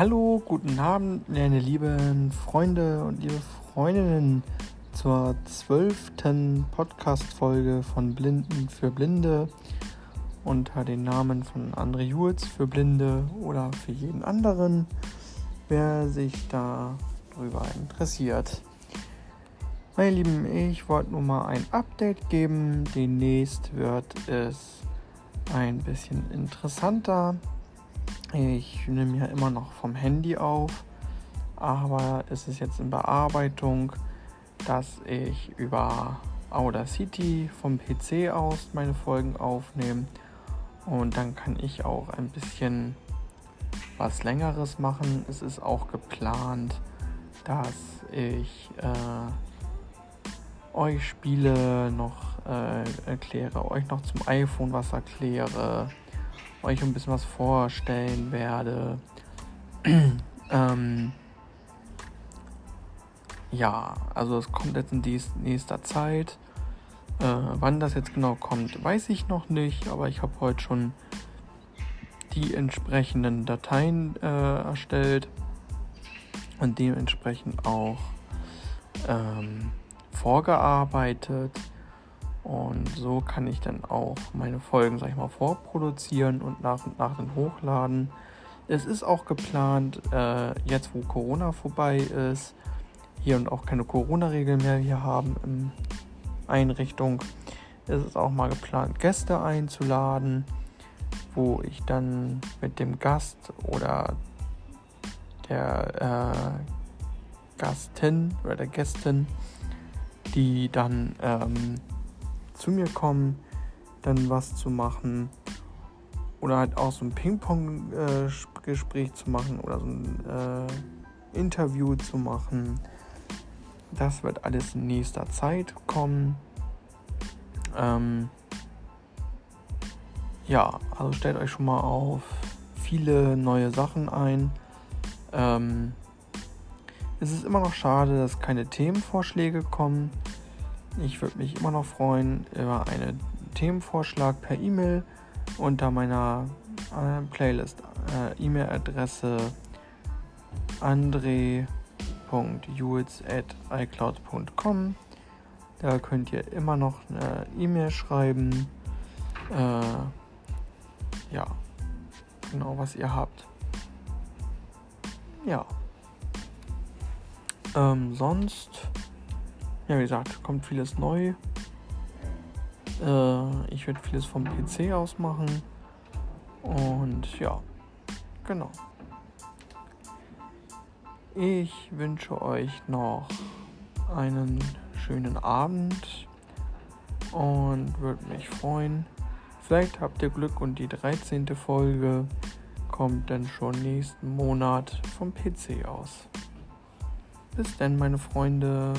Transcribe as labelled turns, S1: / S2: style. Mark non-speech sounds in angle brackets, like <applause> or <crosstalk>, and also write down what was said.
S1: Hallo, guten Abend, meine lieben Freunde und liebe Freundinnen zur zwölften Podcast-Folge von Blinden für Blinde unter den Namen von André Jules für Blinde oder für jeden anderen, wer sich darüber interessiert. Meine Lieben, ich wollte nur mal ein Update geben. Demnächst wird es ein bisschen interessanter. Ich nehme ja immer noch vom Handy auf, aber es ist jetzt in Bearbeitung, dass ich über Audacity vom PC aus meine Folgen aufnehme und dann kann ich auch ein bisschen was längeres machen. Es ist auch geplant, dass ich äh, euch Spiele noch äh, erkläre, euch noch zum iPhone was erkläre euch ein bisschen was vorstellen werde. <clears throat> ähm, ja, also es kommt jetzt in dies, nächster Zeit. Äh, wann das jetzt genau kommt, weiß ich noch nicht, aber ich habe heute schon die entsprechenden Dateien äh, erstellt und dementsprechend auch ähm, vorgearbeitet. Und so kann ich dann auch meine Folgen, sag ich mal, vorproduzieren und nach und nach dann hochladen. Es ist auch geplant, äh, jetzt wo Corona vorbei ist, hier und auch keine Corona-Regeln mehr hier haben in Einrichtung, ist es auch mal geplant, Gäste einzuladen, wo ich dann mit dem Gast oder der äh, Gastin oder der Gästin, die dann ähm, zu mir kommen, dann was zu machen oder halt auch so ein Ping-Pong-Gespräch äh, zu machen oder so ein äh, Interview zu machen. Das wird alles in nächster Zeit kommen. Ähm, ja, also stellt euch schon mal auf viele neue Sachen ein. Ähm, es ist immer noch schade, dass keine Themenvorschläge kommen. Ich würde mich immer noch freuen über einen Themenvorschlag per E-Mail unter meiner äh, Playlist. Äh, E-Mail-Adresse andre.jules.icloud.com. Da könnt ihr immer noch eine E-Mail schreiben. Äh, ja, genau was ihr habt. Ja. Ähm, sonst ja, wie gesagt, kommt vieles neu. Äh, ich werde vieles vom PC aus machen. Und ja, genau. Ich wünsche euch noch einen schönen Abend und würde mich freuen. Vielleicht habt ihr Glück und die 13. Folge kommt dann schon nächsten Monat vom PC aus. Bis dann, meine Freunde.